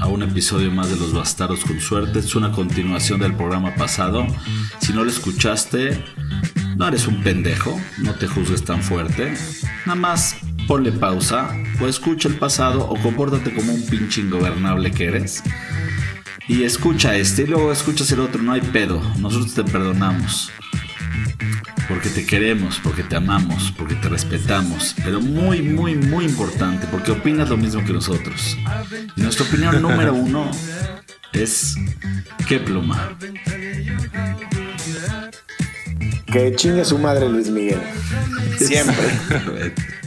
a un episodio más de Los Bastardos con Suerte. Es una continuación del programa pasado. Si no lo escuchaste, no eres un pendejo, no te juzgues tan fuerte. Nada más ponle pausa, o escucha el pasado, o compórtate como un pinche ingobernable que eres. Y escucha este, y luego escuchas el otro, no hay pedo, nosotros te perdonamos. Porque te queremos, porque te amamos, porque te respetamos. Pero muy, muy, muy importante, porque opinas lo mismo que nosotros. Y nuestra opinión número uno es ¿qué pluma? Que chingue su madre Luis Miguel. Siempre.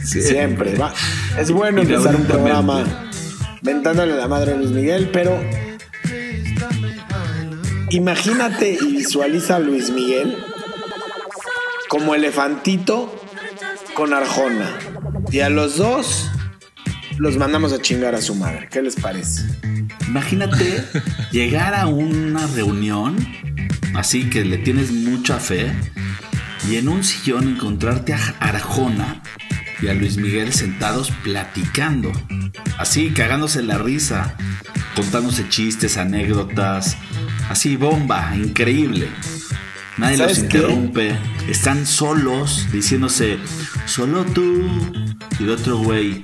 Siempre. Va. Es bueno empezar un programa mentándole a la madre Luis Miguel, pero imagínate y visualiza a Luis Miguel como elefantito con Arjona. Y a los dos los mandamos a chingar a su madre. ¿Qué les parece? Imagínate llegar a una reunión así que le tienes mucha fe y en un sillón encontrarte a Arjona y a Luis Miguel sentados platicando, así cagándose la risa, contándose chistes, anécdotas, así bomba, increíble. Nadie los interrumpe, están solos diciéndose, solo tú y el otro güey,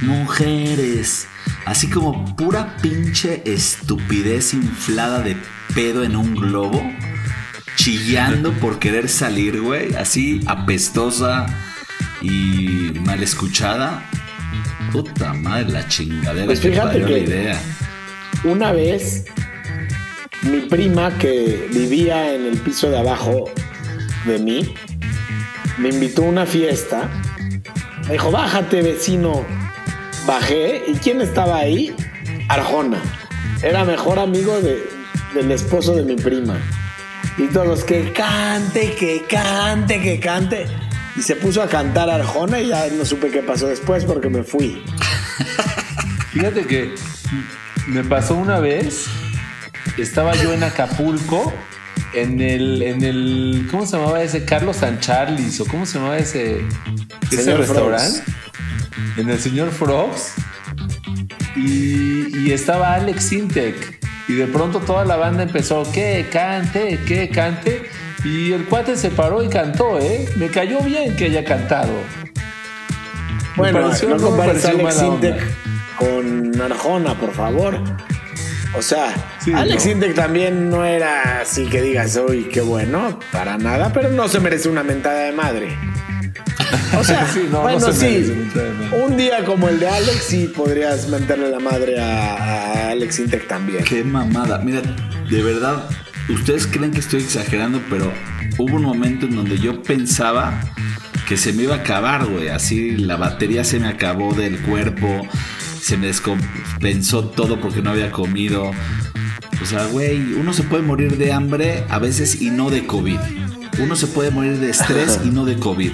mujeres. Así como pura pinche estupidez inflada de pedo en un globo chillando por querer salir, güey, así apestosa y mal escuchada. Puta madre, la chingadera Pues que fíjate que- la idea. Una vez, mi prima que vivía en el piso de abajo de mí, me invitó a una fiesta. Me dijo, bájate vecino. Bajé. ¿Y quién estaba ahí? Arjona. Era mejor amigo de- del esposo de mi prima. Y todos, que cante, que cante, que cante. Y se puso a cantar Arjona y ya no supe qué pasó después porque me fui. Fíjate que me pasó una vez, estaba yo en Acapulco, en el, en el, ¿cómo se llamaba ese? Carlos San Charlis, o cómo se llamaba ese, ese restaurante? En el señor Frogs. Y, y estaba Alex Sintek. Y de pronto toda la banda empezó, que cante, que cante. Y el cuate se paró y cantó, ¿eh? Me cayó bien que haya cantado. Bueno, no compares Alex. Sintek con Arjona, por favor. O sea, Sí, Alex no. Sintek también no era así que digas, uy, qué bueno, para nada, pero no se merece una mentada de madre. O sea, Sí, no, no bueno, se sí, un día como el de Alex, sí podrías mentarle la madre a, a Alex Sintek también. Qué mamada. Mira, de verdad, ustedes creen que estoy exagerando, pero hubo un momento en donde yo pensaba que se me iba a acabar, güey. Así la batería se me acabó del cuerpo, se me descompensó todo porque no había comido. O sea, güey, uno se puede morir de hambre a veces y no de COVID. Uno se puede morir de estrés y no de COVID.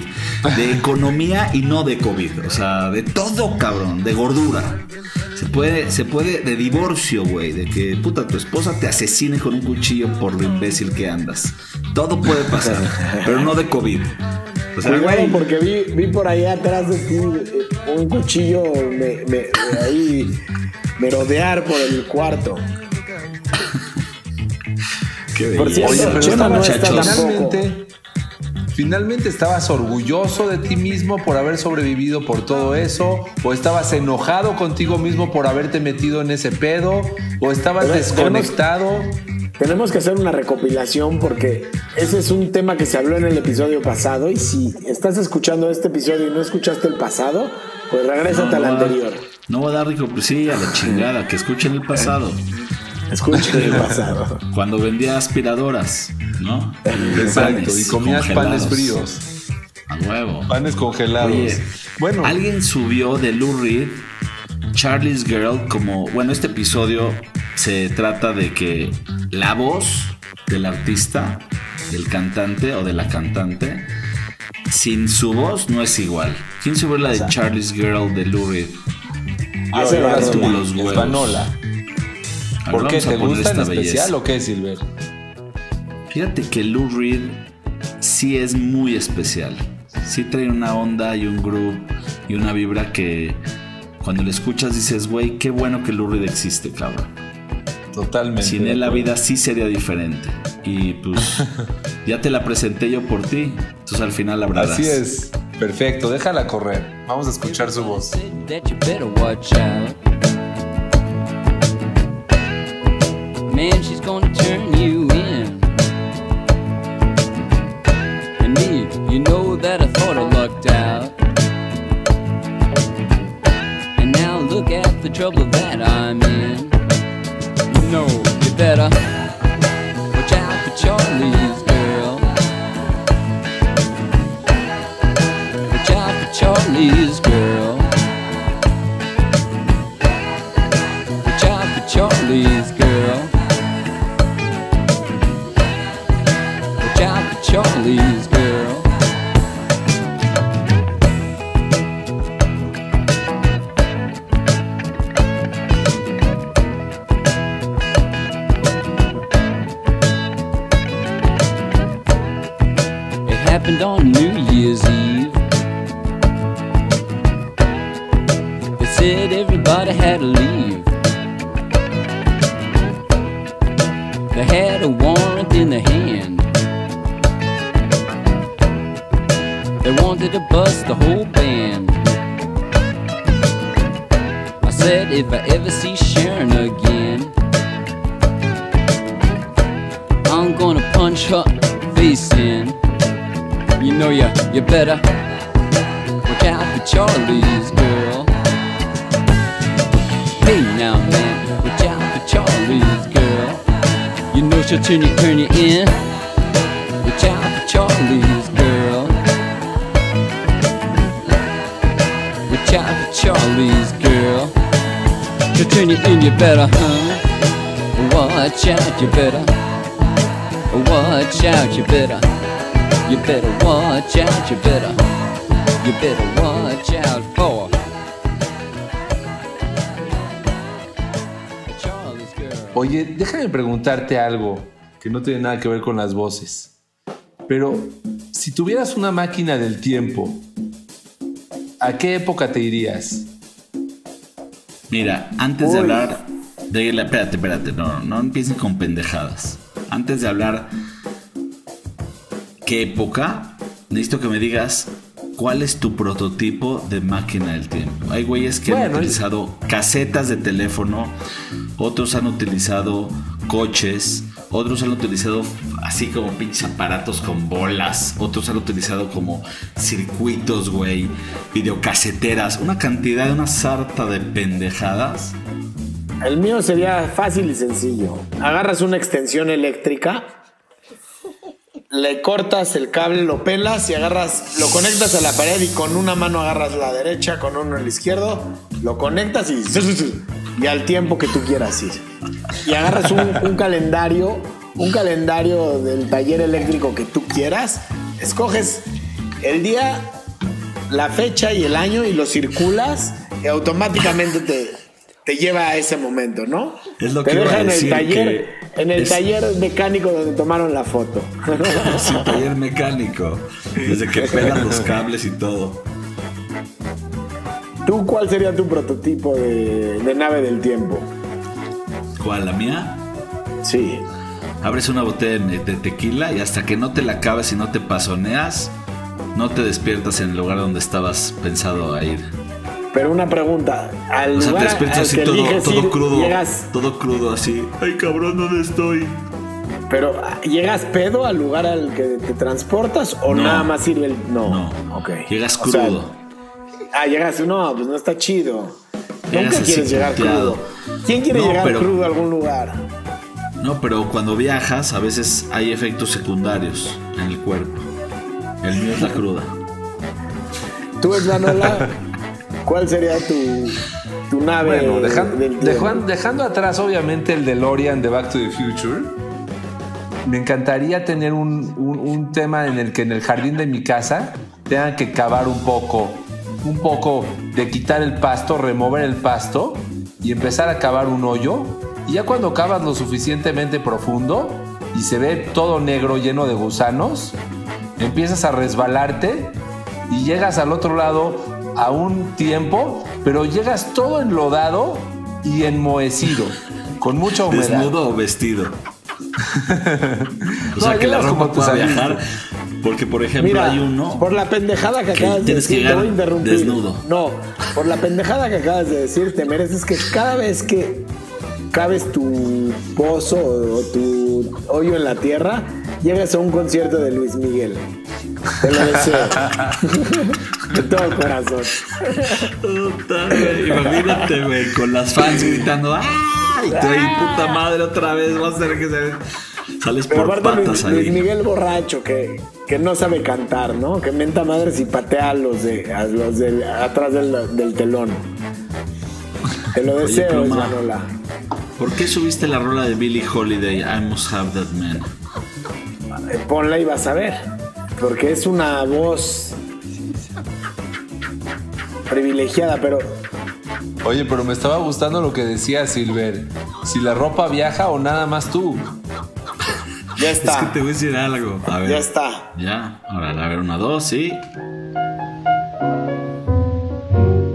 De economía y no de COVID. O sea, de todo, cabrón. De gordura. Se puede, se puede de divorcio, güey. De que, puta, tu esposa te asesine con un cuchillo por lo imbécil que andas. Todo puede pasar, pero no de COVID. O sea, Cuidado, güey, porque vi, vi por ahí atrás de ti un cuchillo me, me- ahí merodear por el cuarto. qué por cierto, Oye, pero Chema no está estabas- tampoco. finalmente, finalmente estabas orgulloso de ti mismo por haber sobrevivido por todo eso, o estabas enojado contigo mismo por haberte metido en ese pedo, o estabas Pero desconectado. Tenemos que hacer una recopilación porque ese es un tema que se habló en el episodio pasado y si estás escuchando este episodio y no escuchaste el pasado, pues regrésate al No, no, anterior. No va a dar rico, pues sí, a la chingada, que escuchen el pasado. Escuchen el pasado. Cuando vendía aspiradoras, ¿no? Exacto, Panes y comías panes fríos, A huevo. panes congelados. Oye, bueno, Alguien subió de Lou Reed Charlie's Girl, como, bueno, este episodio se trata de que la voz del artista, del cantante o de la cantante, sin su voz no es igual. ¿Quién se la de Charlie's Girl de Lou Reed? Hace Yo la los huevos. Espanola. ¿Por qué? ¿Te gusta en especial belleza. o qué, Silver? Fíjate que Lou Reed sí es muy especial. Sí trae una onda y un groove y una vibra que cuando le escuchas dices, güey, qué bueno que Lou Reed existe, cabrón. Totalmente. Sin él la vida sí sería diferente. Y pues ya te la presenté yo por ti. Entonces al final la verás. Así es. Perfecto, déjala correr. Vamos a escuchar su voz. Man, she's gonna turn you in. And me, you know that I thought I lucked out. And now look at the trouble that I'm in. Know, you better preguntarte algo que no tiene nada que ver con las voces. Pero si tuvieras una máquina del tiempo, ¿a qué época te irías? Mira, antes de hablar de la, espérate, espérate, no, no empiecen con pendejadas. Antes de hablar qué época, necesito que me digas cuál es tu prototipo de máquina del tiempo. Hay güeyes que han utilizado casetas de teléfono, otros han utilizado coches, otros han utilizado así como pinches aparatos con bolas, otros han utilizado como circuitos, güey, videocaseteras, una cantidad, una sarta de pendejadas. El mío sería fácil y sencillo. Agarras una extensión eléctrica, le cortas el cable, lo pelas y agarras, lo conectas a la pared y con una mano agarras la derecha, con uno el izquierdo, lo conectas y, y al tiempo que tú quieras ir. Y agarras un, un calendario, un calendario del taller eléctrico que tú quieras, escoges el día, la fecha y el año y lo circulas y automáticamente te, te lleva a ese momento, ¿no? Es lo te que deja en el taller, en el es- taller mecánico donde tomaron la foto. Es un taller mecánico. Desde que pegan los cables y todo. ¿Tú cuál sería tu prototipo de, de nave del tiempo? ¿Cuál? ¿La mía? Sí. Abres una botella de, de tequila y hasta que no te la acabes y no te pasoneas, no te despiertas en el lugar donde estabas pensado a ir. Pero una pregunta, al O sea, te despiertas al así que todo, eliges todo ir, crudo. llegas, Todo crudo así. Ay, cabrón, ¿dónde estoy? pero llegas pedo al lugar al que te transportas o No. nada más sirve el no. No. Ok. Llegas O sea, crudo. Ah, llegas, no, pues no está chido. Nunca quieres llegar crudo. ¿Quién quiere No, llegar pero- crudo a algún lugar? No, pero cuando viajas a veces hay efectos secundarios en el cuerpo. El mío es la cruda. Tú, Esmanola, ¿cuál sería tu, tu nave. Bueno, dejan- del tiempo. dejan- dejando atrás obviamente el DeLorean de Back to the Future, me encantaría tener un, un- un tema en el que en el jardín de mi casa tengan que cavar un poco, un poco de quitar el pasto, remover el pasto y empezar a cavar un hoyo. Y ya cuando cavas lo suficientemente profundo y se ve todo negro lleno de gusanos, empiezas a resbalarte y llegas al otro lado a un tiempo, pero llegas todo enlodado y enmohecido, con mucha humedad. ¿Desnudo o vestido? o No, sea, que la ropa pueda viajar. Porque, por ejemplo, Mira, hay uno. por la pendejada que que acabas de decir, te voy a interrumpir. desnudo. No, por la pendejada que acabas de decir, te mereces que cada vez que cabes tu pozo o tu hoyo en la tierra, llegues a un concierto de Luis Miguel. Te lo deseo. de todo corazón. Puta, güey, Imagínate, güey, con las fans gritando. ¡Ay! Tú ahí, puta madre, otra vez. Va a ser que se- sales Pero por patas Luis, Luis ahí. Miguel borracho que, que no sabe cantar, ¿no? Que menta madres y patea a los de, a los de atrás del, del telón. Te lo Oye, deseo, Pluma. Manola. ¿Por qué subiste la rola de Billie Holiday? I must have that man. Eh, Ponla y vas a ver. Porque es una voz privilegiada, pero Oye, pero me estaba gustando lo que decía Silver. Si la ropa viaja o nada más tú. Ya Es que está. te voy a decir algo. A ver. Ya está. Ya. Ahora, a ver, una, dos, sí.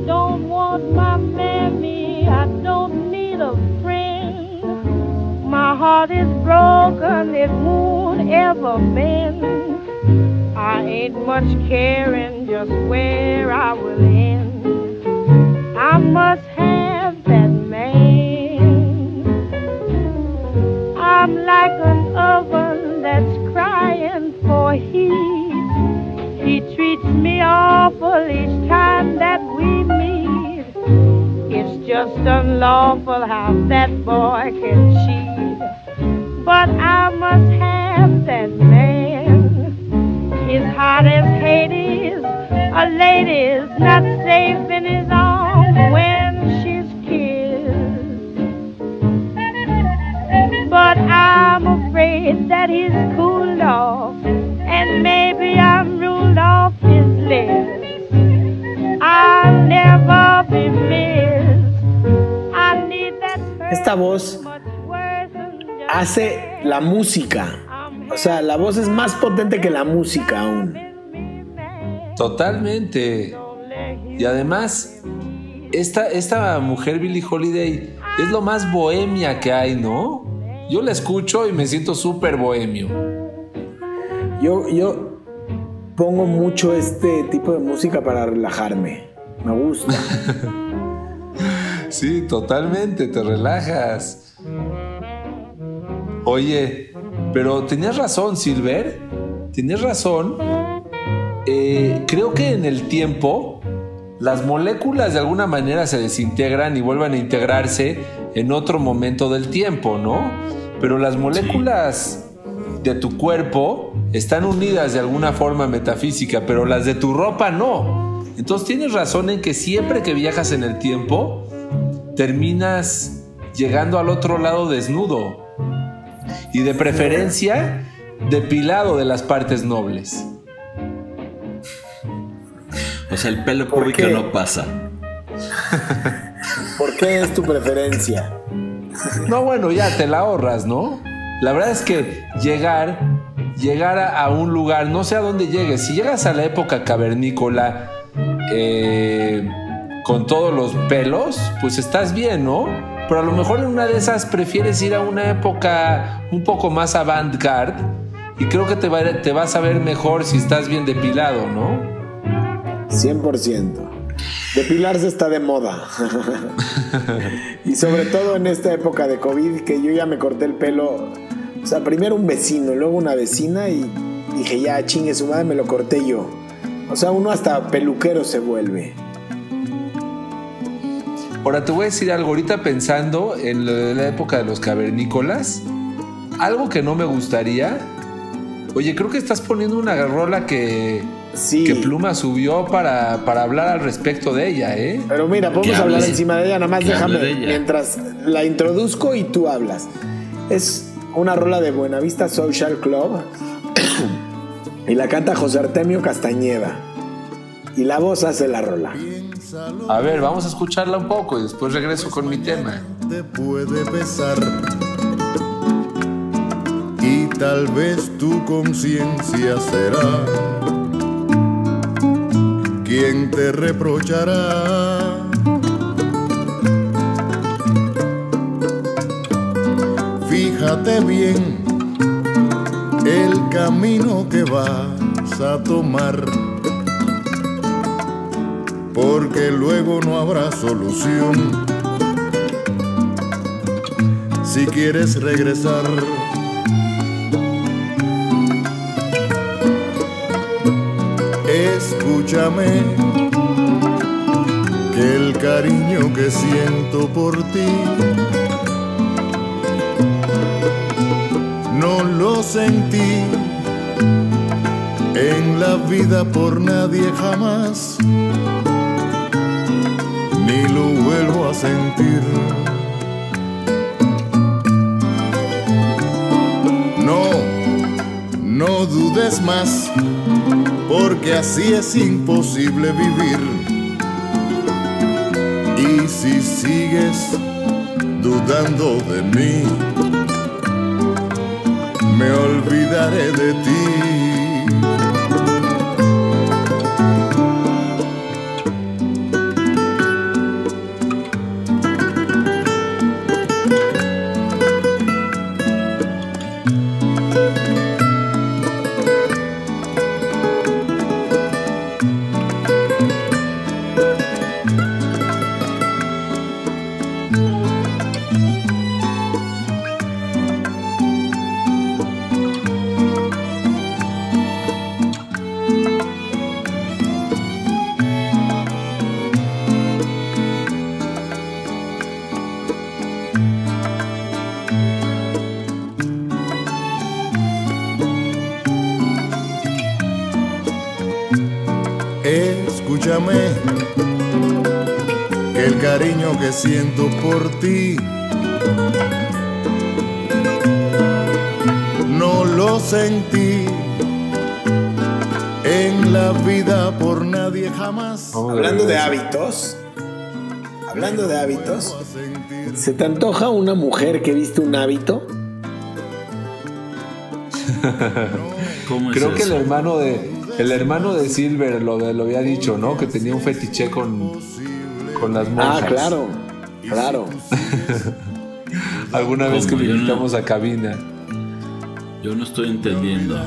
don't want my mammy. I don't need a friend. My heart is broken, it won't ever mend. I ain't much caring just where I will end. I must just unlawful how that boy can cheat. But I must have that man. His heart is Hades, a lady's not safe in his arms when she's kissed. But I'm afraid that he's cooled off, and maybe I'm ruled off his list. I'll never be missed. Esta voz hace la música. O sea, la voz es más potente que la música aún. Totalmente. Y además, esta, esta mujer Billie Holiday es lo más bohemia que hay, ¿no? Yo la escucho y me siento súper bohemio. Yo, yo pongo mucho este tipo de música para relajarme. Me gusta. Sí, totalmente, te relajas. Oye, pero tenías razón, Silver. Tenías razón. Eh, creo que en el tiempo las moléculas de alguna manera se desintegran y vuelven a integrarse en otro momento del tiempo, ¿no? Pero las moléculas de tu cuerpo están unidas de alguna forma metafísica, pero las de tu ropa no. Entonces tienes razón en que siempre que viajas en el tiempo, terminas llegando al otro lado desnudo. Y de preferencia, depilado de las partes nobles. O sea, el pelo ¿Por público qué? no pasa. ¿Por qué es tu preferencia? No, bueno, ya te la ahorras, ¿no? La verdad es que llegar, llegar a, a un lugar, no sé a dónde llegues, si llegas a la época cavernícola eh, con todos los pelos, pues estás bien, ¿no? Pero a lo mejor en una de esas prefieres ir a una época un poco más avant-garde y creo que te, te vas a ver mejor si estás bien depilado, ¿no? 100%. Depilarse está de moda. y sobre todo en esta época de COVID, que yo ya me corté el pelo. O sea, primero un vecino, luego una vecina y dije, ya chingue su madre, me lo corté yo. O sea, uno hasta peluquero se vuelve. Ahora te voy a decir algo, ahorita pensando en lo de la época de los cavernícolas, algo que no me gustaría. Oye, creo que estás poniendo una rola que, Sí. que Pluma subió para, para hablar al respecto de ella, ¿eh? Pero mira, podemos hablar encima de ella, nada más déjame mientras la introduzco y tú hablas. Es una rola de Buenavista Social Club y la canta José Artemio Castañeda. Y la voz hace la rola. A ver, vamos a escucharla un poco y después regreso con mi tema. te puede pesar y tal vez tu conciencia será quien te reprochará. Fíjate bien el camino que vas a tomar porque luego no habrá solución si quieres regresar. Escúchame, que el cariño que siento por ti no lo sentí en la vida por nadie jamás, ni lo vuelvo a sentir. No, no dudes más, porque así es imposible vivir. Y si sigues dudando de mí, me olvidaré de ti. Siento por ti no lo sentí en la vida por nadie jamás. Hablando de hábitos, hablando de hábitos, ¿se te antoja una mujer que viste un hábito? ¿Cómo es Creo que el hermano de el hermano de Silver lo, lo había dicho, ¿no? Que tenía un fetiche con, con las monjas. Ah, claro, claro. Alguna vez que invitamos a cabina. Yo no estoy entendiendo.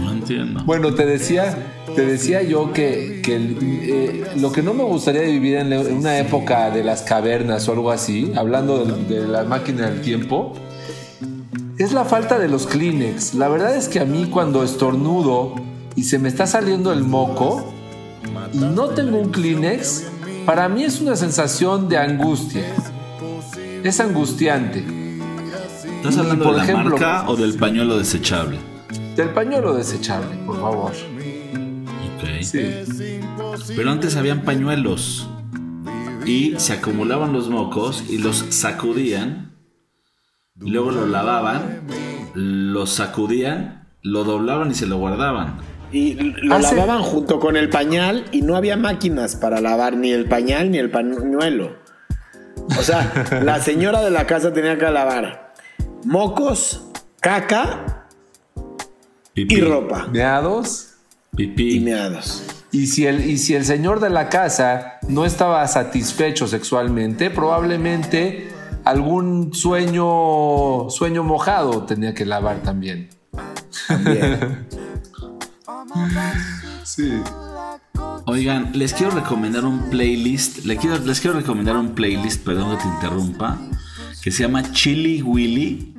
No entiendo. Bueno, te decía, te decía yo que, que eh, lo que no me gustaría vivir en una época de las cavernas o algo así, hablando de, de la máquina del tiempo, es la falta de los Kleenex. La verdad es que a mí cuando estornudo y se me está saliendo el moco y no tengo un Kleenex, para mí es una sensación de angustia. Es angustiante. ¿Estás hablando por de la ejemplo- marca o del pañuelo desechable? Del pañuelo desechable, por favor. Ok. Sí. Pero antes habían pañuelos y se acumulaban los mocos y los sacudían, y luego lo lavaban, lo sacudían, lo doblaban y se lo guardaban. Y lo Hace- lavaban junto con el pañal y no había máquinas para lavar ni el pañal ni el pañuelo. O sea, la señora de la casa tenía que lavar mocos, caca Pipí, y ropa Meados. Pipí. y meados. Y si, el, y si el señor de la casa no estaba satisfecho sexualmente, probablemente algún sueño, sueño mojado tenía que lavar también. También. Sí. Oigan, les quiero recomendar un playlist. Les quiero, les quiero recomendar un playlist, perdón que te interrumpa, que se llama Chili Willy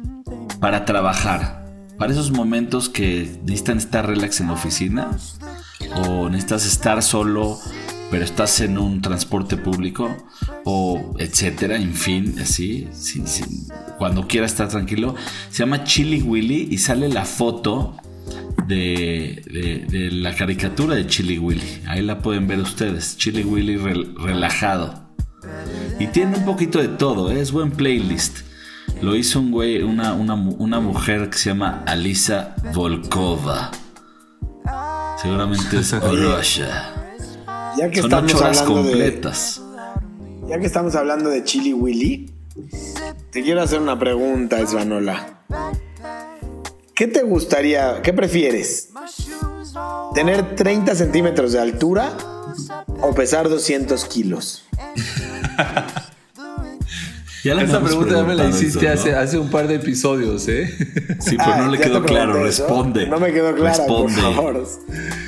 para trabajar. Para esos momentos que necesitan estar relax en la oficina o necesitas estar solo, pero estás en un transporte público o etcétera, en fin, así, sin- sin- cuando quieras estar tranquilo. Se llama Chili Willy y sale la foto de, de- de la caricatura de Chili Willy. Ahí la pueden ver ustedes. Chili Willy rel- relajado. Y tiene un poquito de todo, ¿eh? es buen playlist. Lo hizo un güey, una, una, una mujer que se llama Alisa Volkova. Seguramente es Russia. Ya que Son estamos ocho horas hablando de, completas. ya que estamos hablando de Chili Willy, te quiero hacer una pregunta, Esvanola. ¿Qué te gustaría, qué prefieres? ¿Tener 30 centímetros de altura o pesar 200 kilos? Ya la Esa hemos pregunta ya me la hiciste eso, ¿no? hace, hace un par de episodios, ¿eh? Sí, pero no Ah, le quedó claro. eso. Responde. No me quedó clara, Responde. por favor.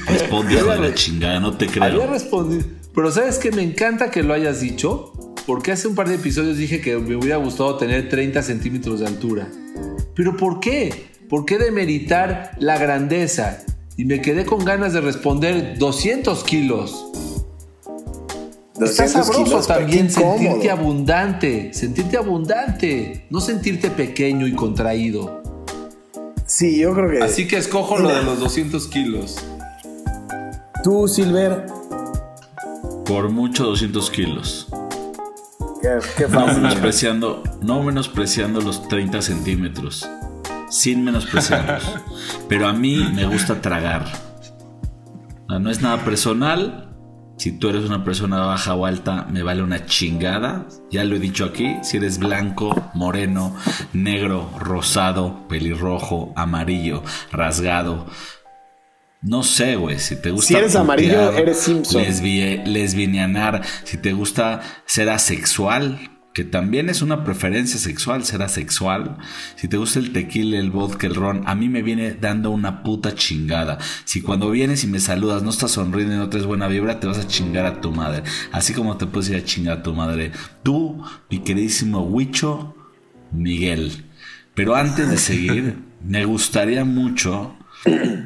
Responde a la chingada, no te Había creo. respondido. Pero ¿sabes qué? Me encanta que lo hayas dicho. Porque hace un par de episodios dije que me hubiera gustado tener 30 centímetros de altura. ¿Pero por qué? ¿Por qué demeritar la grandeza? Y me quedé con ganas de responder 200 kilos. Está 200 sabroso kilos, también sentirte abundante. Sentirte abundante. No sentirte pequeño y contraído. Sí, yo creo que. Así que escojo lo de los 200 kilos. Tú, Silver, Por mucho 200 kilos. qué, qué No fácil. menospreciando, no menospreciando los 30 centímetros. Sin menospreciarlos. Pero a mí me gusta tragar. No es nada personal. Si tú eres una persona baja o alta, me vale una chingada. Ya lo he dicho aquí. Si eres blanco, moreno, negro, rosado, pelirrojo, amarillo, rasgado. No sé, güey. Si te gusta. Si eres amarillo, eres Simpson. lesbianear. Si te gusta ser asexual, que también es una preferencia sexual, ser asexual. Si te gusta el tequila, el vodka, el ron, a mí me viene dando una puta chingada. Si cuando vienes y me saludas no estás sonriendo y no traes buena vibra, te vas a chingar a tu madre. Así como te puedes ir a chingar a tu madre. Tú, mi queridísimo Huicho Miguel. Pero antes de seguir, me gustaría mucho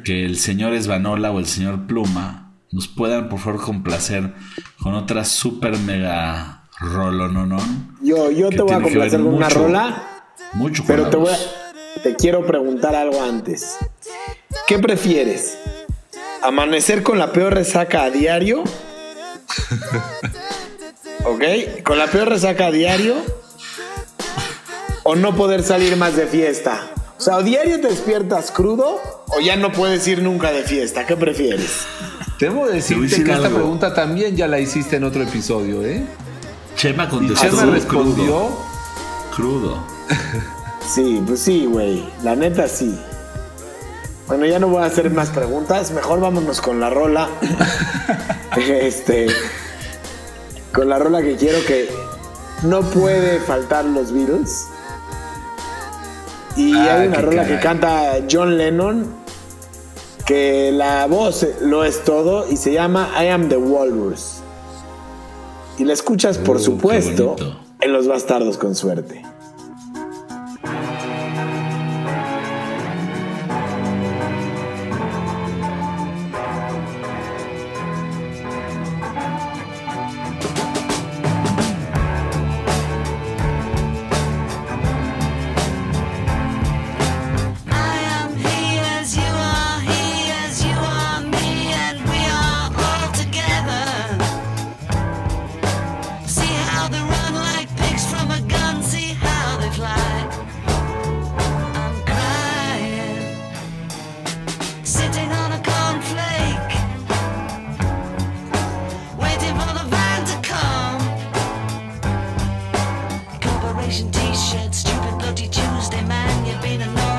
que el señor Esvanola o el señor Pluma nos puedan por favor complacer con otra super mega rolononón. Yo, yo que te voy a complacer con una rola, Mucho pero te voy a, te quiero preguntar algo antes. ¿Qué prefieres? ¿Amanecer con la peor resaca a diario? ¿Ok? ¿Con la peor resaca a diario? ¿O no poder salir más de fiesta? O sea, ¿o diario te despiertas crudo o ya no puedes ir nunca de fiesta? ¿Qué prefieres? Debo Te voy a decirte decir que esta pregunta también ya la hiciste en otro episodio, ¿eh? Chema contestó Chema crudo, respondió. crudo. Sí, pues sí, güey. La neta sí. Bueno, ya no voy a hacer más preguntas. Mejor vámonos con la rola. este. Con la rola que quiero que no puede faltar los Beatles. Y Ah, hay una rola que canta John Lennon. Que la voz lo es todo y se llama I Am the Walrus. Y la escuchas, por Uh, supuesto, en Los Bastardos con Suerte. Been a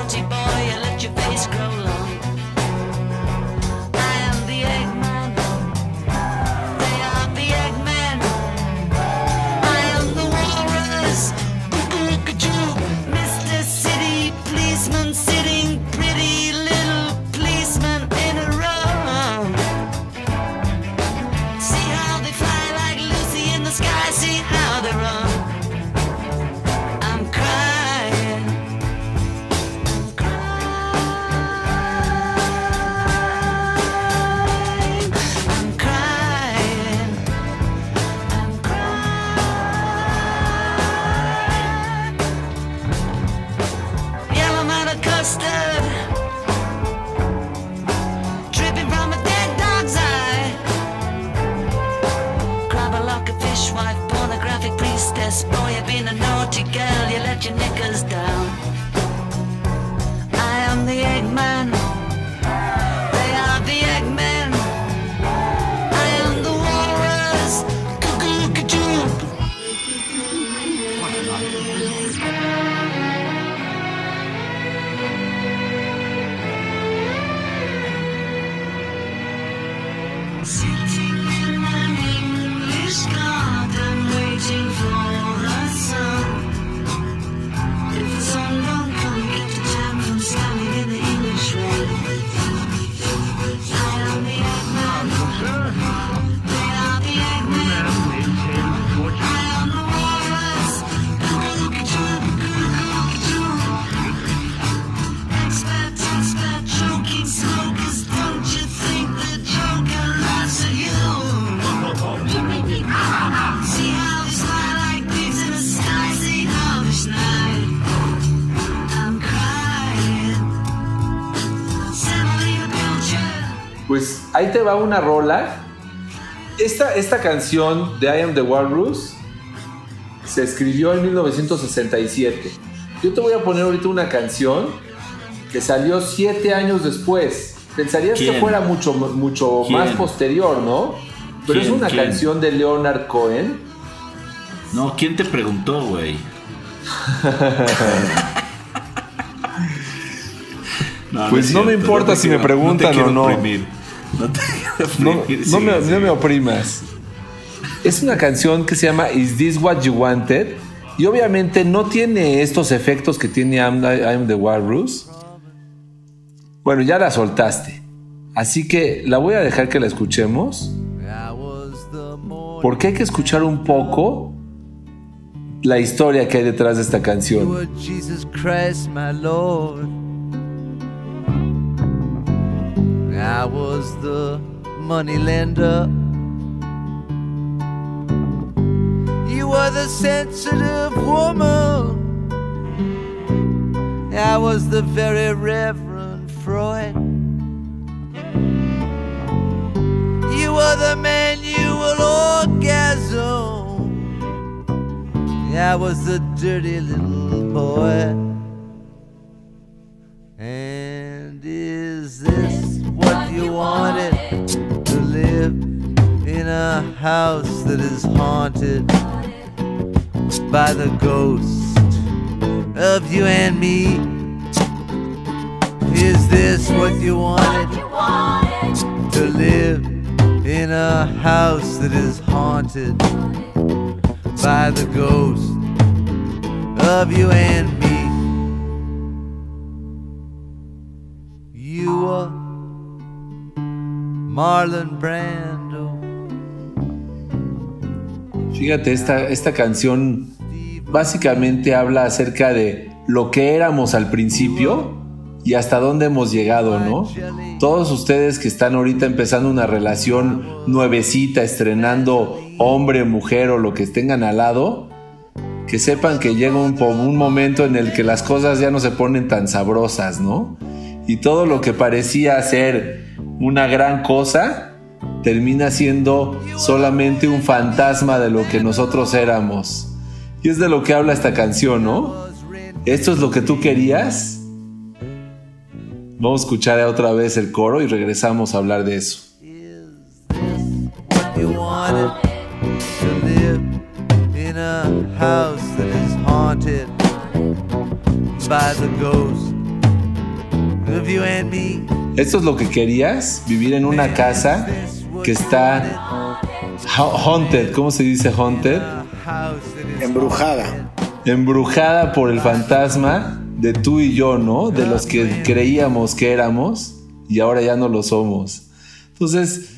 ahí te va una rola. Esta, esta canción de I Am the Walrus se escribió en 1967. Yo te voy a poner ahorita una canción que salió siete años después. Pensarías que fuera mucho, mucho ¿Quién? más posterior, ¿no? Pero es una ¿Quién? canción de Leonard Cohen. No, ¿quién te preguntó, güey? No, Pues es no me importa te si me preguntan o no. oprimir. No te quiero No, oprimir, no sigue, me, no sigue. me oprimas. Es una canción que se llama Is This What You Wanted? Y obviamente no tiene estos efectos que tiene I'm, I'm the Walrus. Bueno, ya la soltaste. Así que la voy a dejar que la escuchemos. Porque hay que escuchar un poco la historia que hay detrás de esta canción. I was the money lender. You were the sensitive woman. I was the very Reverend Freud. You were the manual orgasm. I was the dirty little boy. Wanted? To live in a house that is haunted by the ghost of you and me? Is this what you wanted? To live in a house that is haunted by the ghost of you and me. You are Marlon Brando. Fíjate, esta, esta canción básicamente habla acerca de lo que éramos al principio y hasta dónde hemos llegado, ¿no? Todos ustedes que están ahorita empezando una relación nuevecita, estrenando hombre, mujer o lo que tengan al lado, que sepan que llega un, un momento en el que las cosas ya no se ponen tan sabrosas, ¿no? Y todo lo que parecía ser una gran cosa termina siendo solamente un fantasma de lo que nosotros éramos. Y es de lo que habla esta canción, ¿no? ¿Esto es lo que tú querías? Vamos a escuchar otra vez el coro y regresamos a hablar de eso. ¿Esto es lo que querías? Vivir en una casa que está ha- haunted, ¿cómo se dice haunted? Embrujada. Embrujada por el fantasma de tú y yo, ¿no? De los que creíamos que éramos y ahora ya no lo somos. Entonces,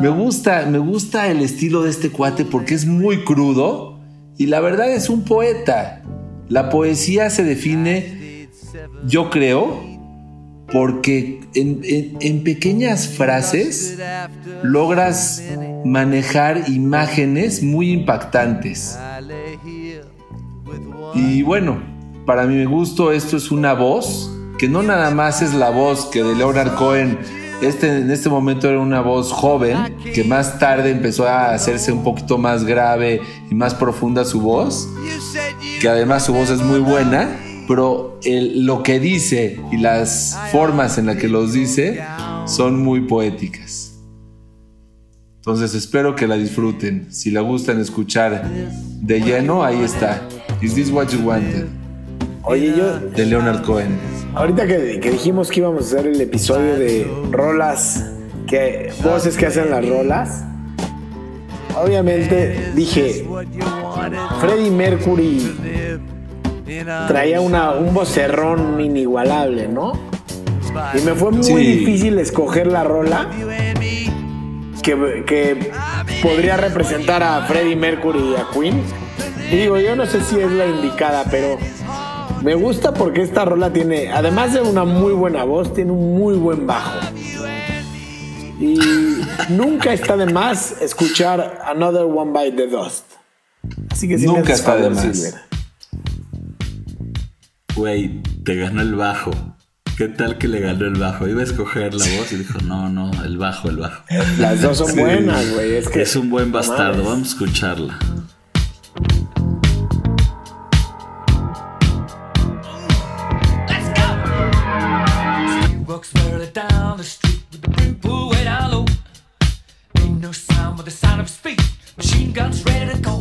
me gusta, me gusta el estilo de este cuate porque es muy crudo y la verdad es un poeta. La poesía se define, yo creo, porque en, en- en pequeñas frases logras manejar imágenes muy impactantes. Y bueno, para mi gusto esto es una voz que no nada más es la voz que de Leonard Cohen, este, en este momento era una voz joven, que más tarde empezó a hacerse un poquito más grave y más profunda su voz. Que además su voz es muy buena, pero el- lo que dice y las formas en las que los dice son muy poéticas. Entonces espero que la disfruten. Si la gustan escuchar de lleno, ahí está. Is this what you wanted? Oye, yo, De Leonard Cohen. ahorita que, que dijimos que íbamos a hacer el episodio de rolas, que voces que hacen las rolas, obviamente dije, Freddie Mercury traía una, un vocerrón inigualable, ¿no? Y me fue muy Sí. difícil escoger la rola que, que podría representar a Freddie Mercury y a Queen. Y digo, yo no sé si es la indicada, pero me gusta porque esta rola tiene, además de una muy buena voz, tiene un muy buen bajo. Y nunca está de más escuchar Another One Bite the Dust. Así que sí me Nunca está de más. Güey, te ganó el bajo. ¿Qué tal que le ganó el bajo? Iba a escoger la voz y dijo, no, no, el bajo, el bajo. Las dos son Sí. buenas, güey. Es que Es un buen bastardo, mames. vamos a escucharla. No sound but the sound of feet. Machine guns ready to go.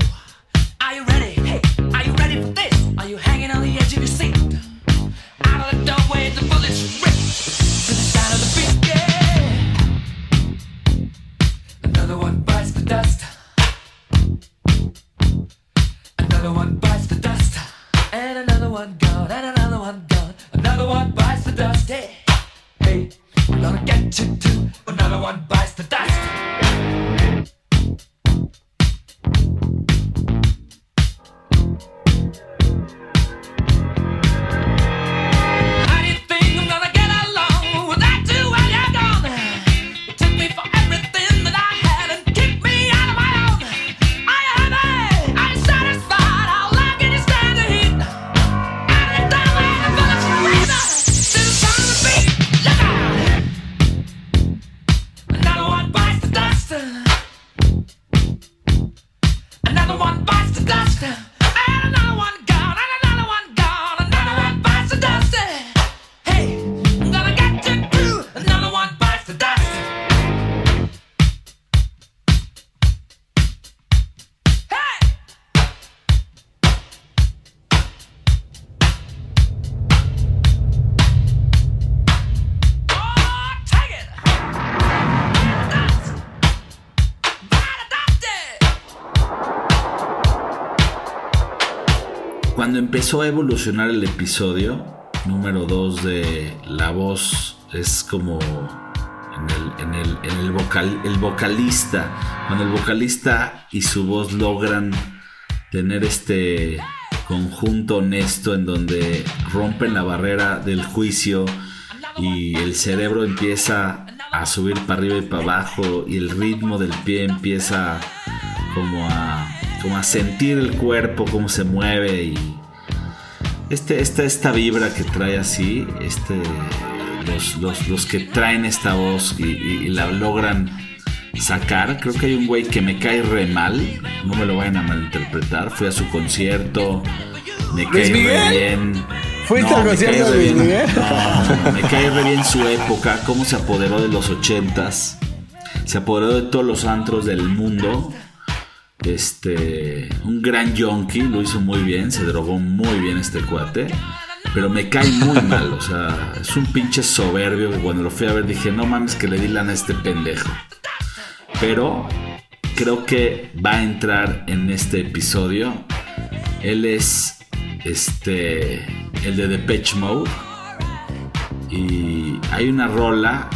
Cuando empezó a evolucionar el episodio número 2 de La Voz, es como en el, en el, vocal, el vocalista, cuando el vocalista y su voz logran tener este conjunto honesto en donde rompen la barrera del juicio y el cerebro empieza a subir para arriba y para abajo y el ritmo del pie empieza como a, como a sentir el cuerpo, cómo se mueve y este, esta, esta vibra que trae así, este, los, los- los que traen esta voz y, y- y la logran sacar, creo que hay un güey que me cae re mal, no me lo vayan a malinterpretar, fui a su concierto, me ¿Luis cae re bien. ¿Fuiste No, al concierto de bien. Miguel? No, me cae re bien su época, cómo se apoderó de los ochentas, se apoderó de todos los antros del mundo. Este, un gran yonki, lo hizo muy bien, se drogó muy bien este cuate, pero me cae muy mal, o sea, es un pinche soberbio cuando lo fui a ver dije, no mames que le di lana a este pendejo. Pero creo que va a entrar en este episodio. Él es este el de Depeche Mode y hay una rola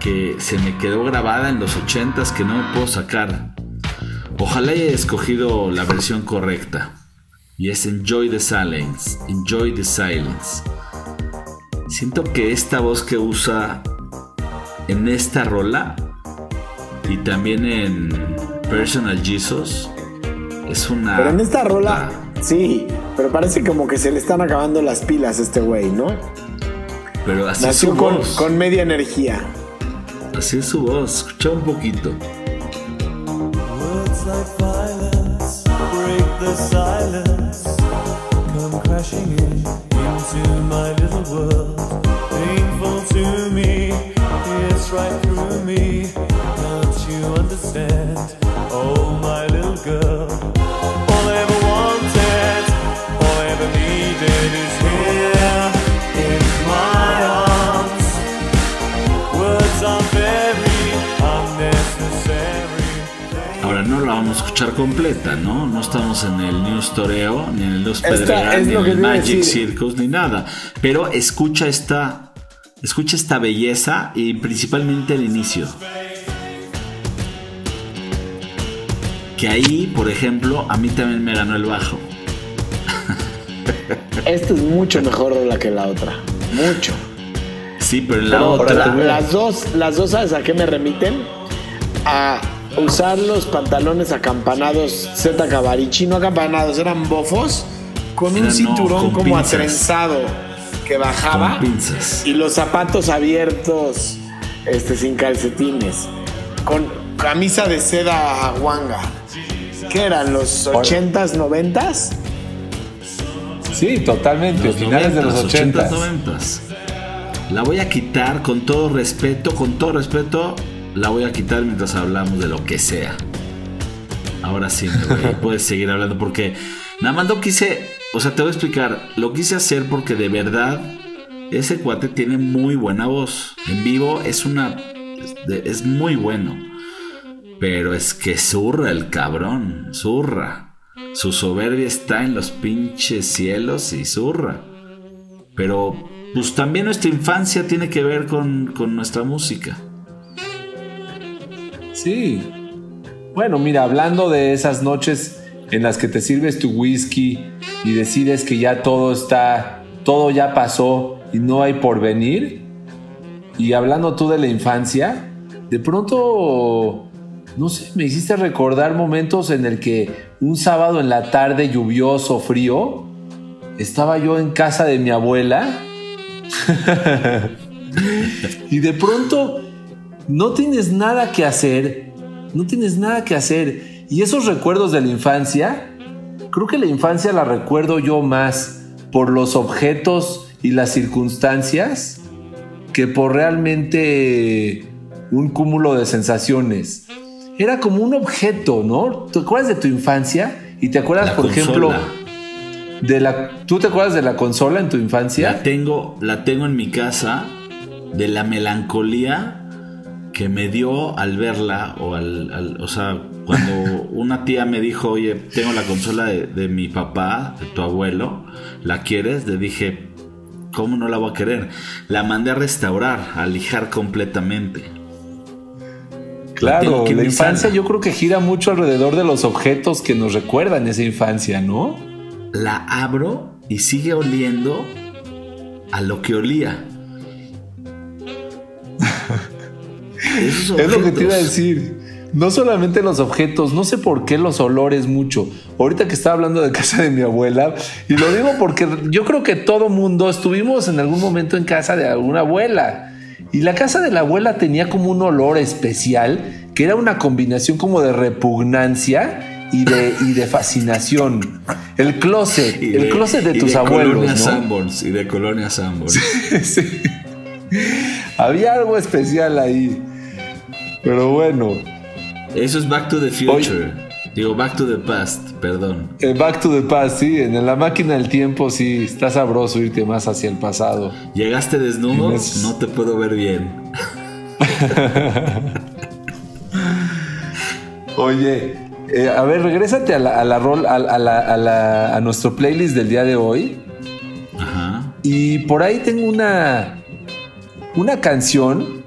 que se me quedó grabada en los 80s que no me puedo sacar. Ojalá haya escogido la versión correcta. Y es Enjoy the Silence. Enjoy the Silence. Siento que esta voz que usa en esta rola y también en Personal Jesus es una. Pero en esta rola, sí, pero parece como que se le están acabando las pilas a este güey, ¿no? Pero así es su con, voz. con media energía. Así es su voz. Escucha un poquito. All I ever wanted, all I ever needed is escuchar completa, ¿no? No estamos en el News Toreo, ni en el News Pedregal, es ni en el Magic. Circus, ni nada. Pero escucha esta, escucha esta belleza y principalmente el inicio. Que ahí, por ejemplo, a mí también me ganó el bajo. Esta es mucho mejor rola que la otra. Mucho. Sí, pero en la Pero otra. la- las dos, las dos, ¿sabes a qué me remiten? A usar los pantalones acampanados Z Cabarichi, no acampanados, eran bofos, con un no, cinturón con como pinzas. atrenzado que bajaba y los zapatos abiertos, este, sin calcetines, con camisa de seda guanga. ¿Qué eran? ¿Los 80s, 90s? Sí, totalmente. Los finales de los 90s, 80. 90s. La voy a quitar con todo respeto, con todo respeto, la voy a quitar mientras hablamos de lo que sea. Ahora sí, güey, puedes seguir hablando porque nada más lo quise, o sea, te voy a explicar, lo quise hacer porque de verdad ese cuate tiene muy buena voz. En vivo es una es muy bueno. Pero es que zurra el cabrón, zurra. Su soberbia está en los pinches cielos y zurra. Pero pues también nuestra infancia tiene que ver con, con nuestra música. Sí. Bueno, mira, hablando de esas noches en las que te sirves tu whisky y decides que ya todo está, todo ya pasó y no hay porvenir. Y hablando tú de la infancia, de pronto, no sé, me hiciste recordar momentos en el que un sábado en la tarde lluvioso, frío, estaba yo en casa de mi abuela y de pronto no tienes nada que hacer, no tienes nada que hacer. Y esos recuerdos de la infancia, creo que la infancia la recuerdo yo más por los objetos y las circunstancias que por realmente un cúmulo de sensaciones. Era como un objeto, ¿no? ¿Te acuerdas de tu infancia? Y te acuerdas, La por ejemplo, de la... ¿Tú te acuerdas de la consola en tu infancia? La tengo, la tengo en mi casa de la melancolía que me dio al verla o al, al- o sea, cuando una tía me dijo, oye, tengo la consola de, de mi papá, de tu abuelo, ¿la quieres? Le dije, ¿cómo no la voy a querer? La mandé a restaurar, a lijar completamente. Claro, la mi infancia sala. yo creo que gira mucho alrededor de los objetos que nos recuerdan esa infancia, ¿no? La abro y sigue oliendo a lo que olía. Es lo que te iba a decir. No solamente los objetos, no sé por qué los olores mucho. Ahorita que estaba hablando de casa de mi abuela, y lo digo porque yo creo que todo mundo estuvimos en algún momento en casa de alguna abuela. Y la casa de la abuela tenía como un olor especial, que era una combinación como de repugnancia y de, y de fascinación. El closet, el closet de tus de abuelos. Colonia ¿no? Sanborns, y de Colonia Sanborns. Sí. Había algo especial ahí. Pero bueno, Eso es Back to the Future. Digo, Back to the Past, perdón. eh, Back to the Past, sí, en la máquina del tiempo sí, está sabroso irte más hacia el pasado. Llegaste desnudo, no te puedo ver bien. Oye, eh, a ver, regrésate a, la, a, la rol- a, a la- a la- a nuestro playlist del día de hoy. Ajá. Y por ahí tengo una, una canción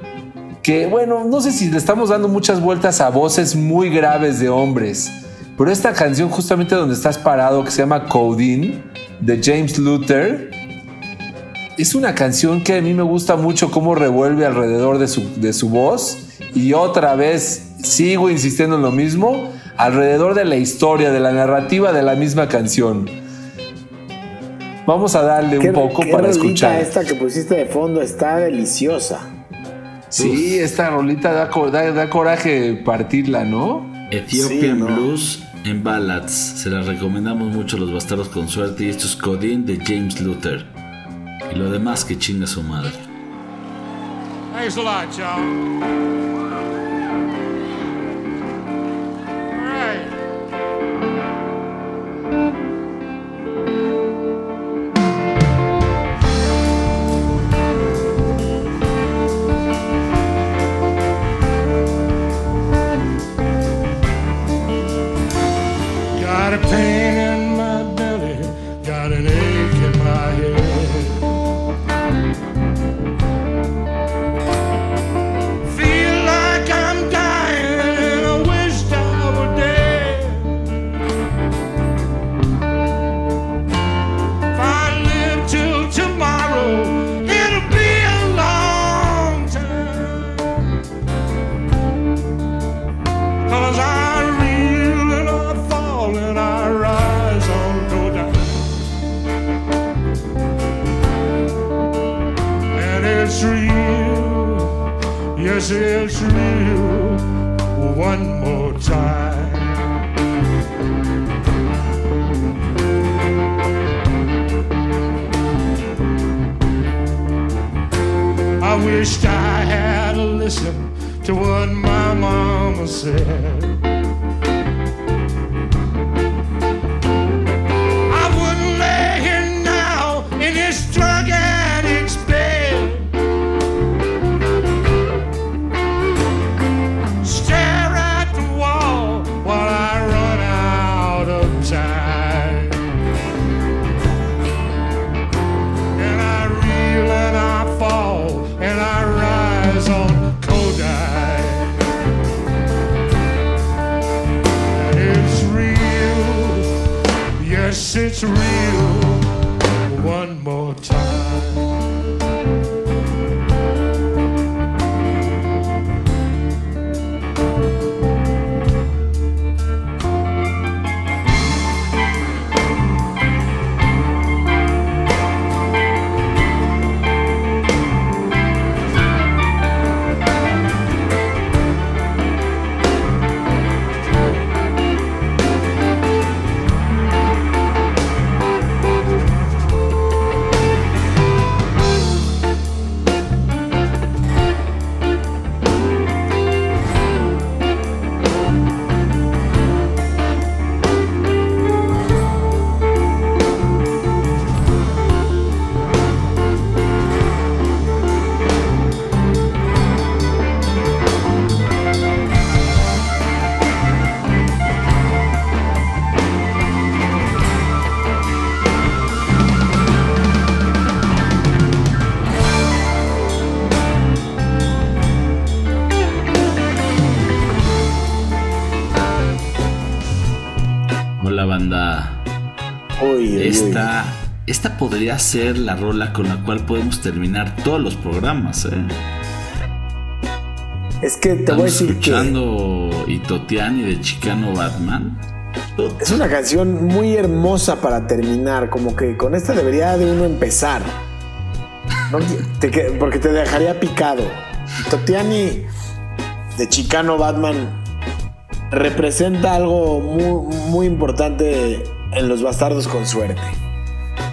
que, bueno, no sé si le estamos dando muchas vueltas a voces muy graves de hombres, pero esta canción justamente donde estás parado, que se llama Codeine, de James Luther, es una canción que a mí me gusta mucho cómo revuelve alrededor de su, de su voz y otra vez sigo insistiendo en lo mismo, alrededor de la historia, de la narrativa de la misma canción. Vamos a darle ¿Qué- un poco qué para escuchar. esta que pusiste de fondo está deliciosa. Sí, esta rolita da, da- da coraje partirla, ¿no? Ethiopian Sí, no. Blues en Ballads. Se las recomendamos mucho a los bastardos con suerte. Y esto es Codín de James Luther. Y lo demás que chinga su madre. Thanks a lot, said. rain podría ser la rola con la cual podemos terminar todos los programas. ¿eh? Es que te voy a Estamos decir que escuchando Itotiani de Chicano Batman. es una canción muy hermosa para terminar. Como que con esta debería de uno empezar. No, te que- porque te dejaría picado. Totiani de Chicano Batman representa algo muy, muy importante en los bastardos con suerte.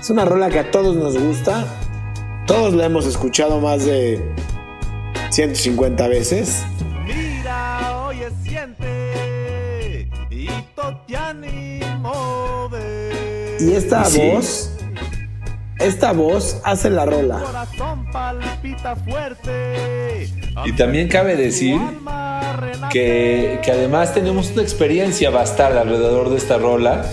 Es una rola que a todos nos gusta. Todos la hemos escuchado más de 150 veces. Mira, oye, siente y Totiani move. Y esta Sí. voz, esta voz hace la rola. Corazón palpita fuerte. Y también cabe decir que, que además tenemos una experiencia bastarda alrededor de esta rola,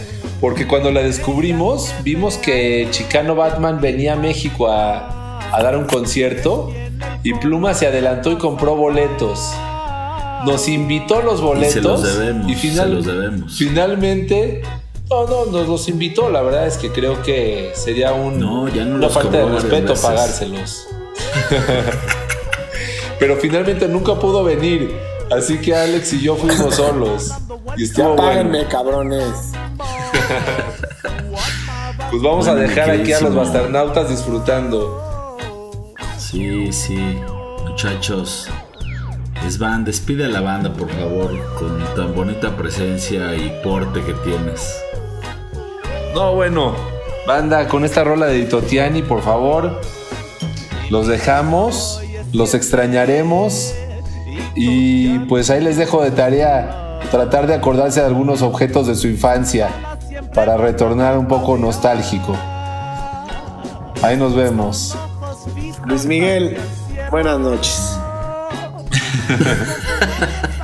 porque cuando la descubrimos vimos que Chicano Batman venía a México a, a dar un concierto y Pluma se adelantó y compró boletos. Nos invitó los boletos Y se los debemos, y final- se los debemos. finalmente... No, no, nos los invitó. La verdad es que creo que sería un, No, ya no una los falta de respeto veces. pagárselos. Pero finalmente nunca pudo venir. Así que Alex y yo fuimos solos. Y Ya estuvo páguenme, bueno. cabrones. Pues vamos a dejar aquí a los bastardautas disfrutando. Sí, sí, muchachos. Svan, despide a la banda, por favor, con tan bonita presencia y porte que tienes. No, bueno, banda, con esta rola de Totiani, por favor, los dejamos, los extrañaremos y pues ahí les dejo de tarea tratar de acordarse de algunos objetos de su infancia para retornar un poco nostálgico. Ahí nos vemos. Luis Miguel, buenas noches.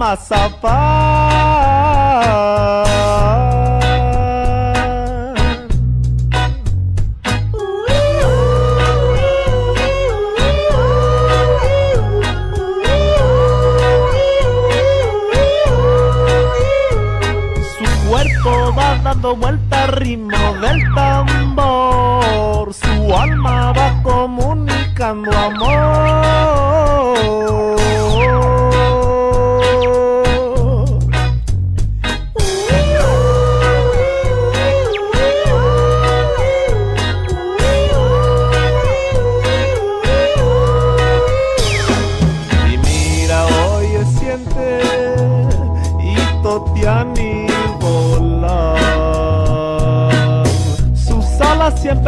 massa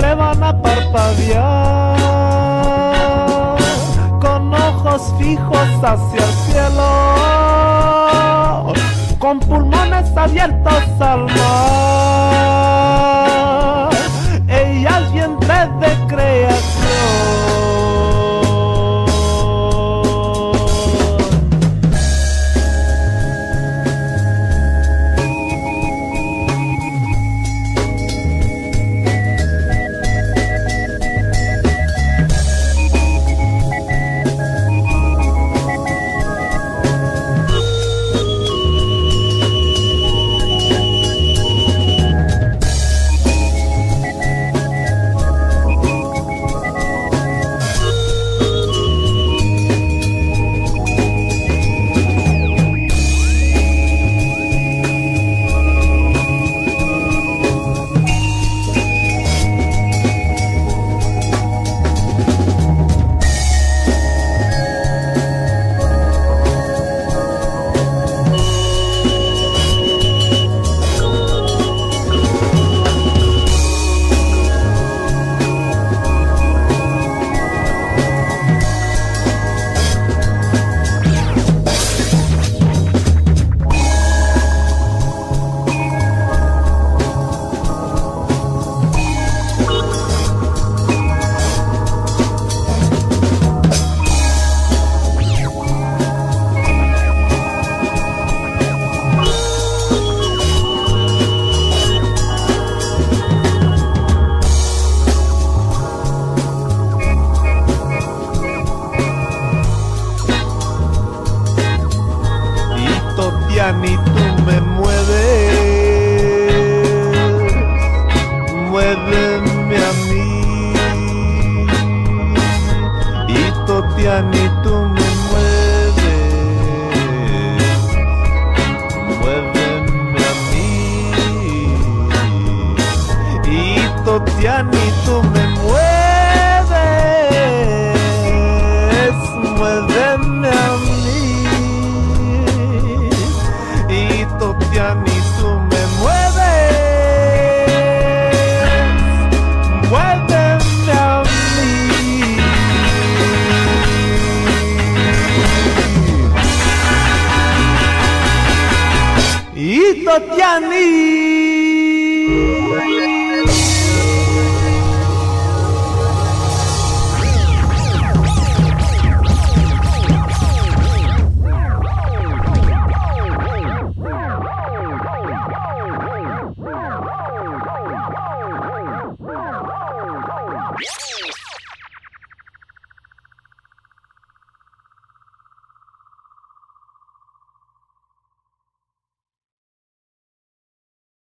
siempre van a parpadear con ojos fijos hacia el cielo, con pulmones abiertos al mar.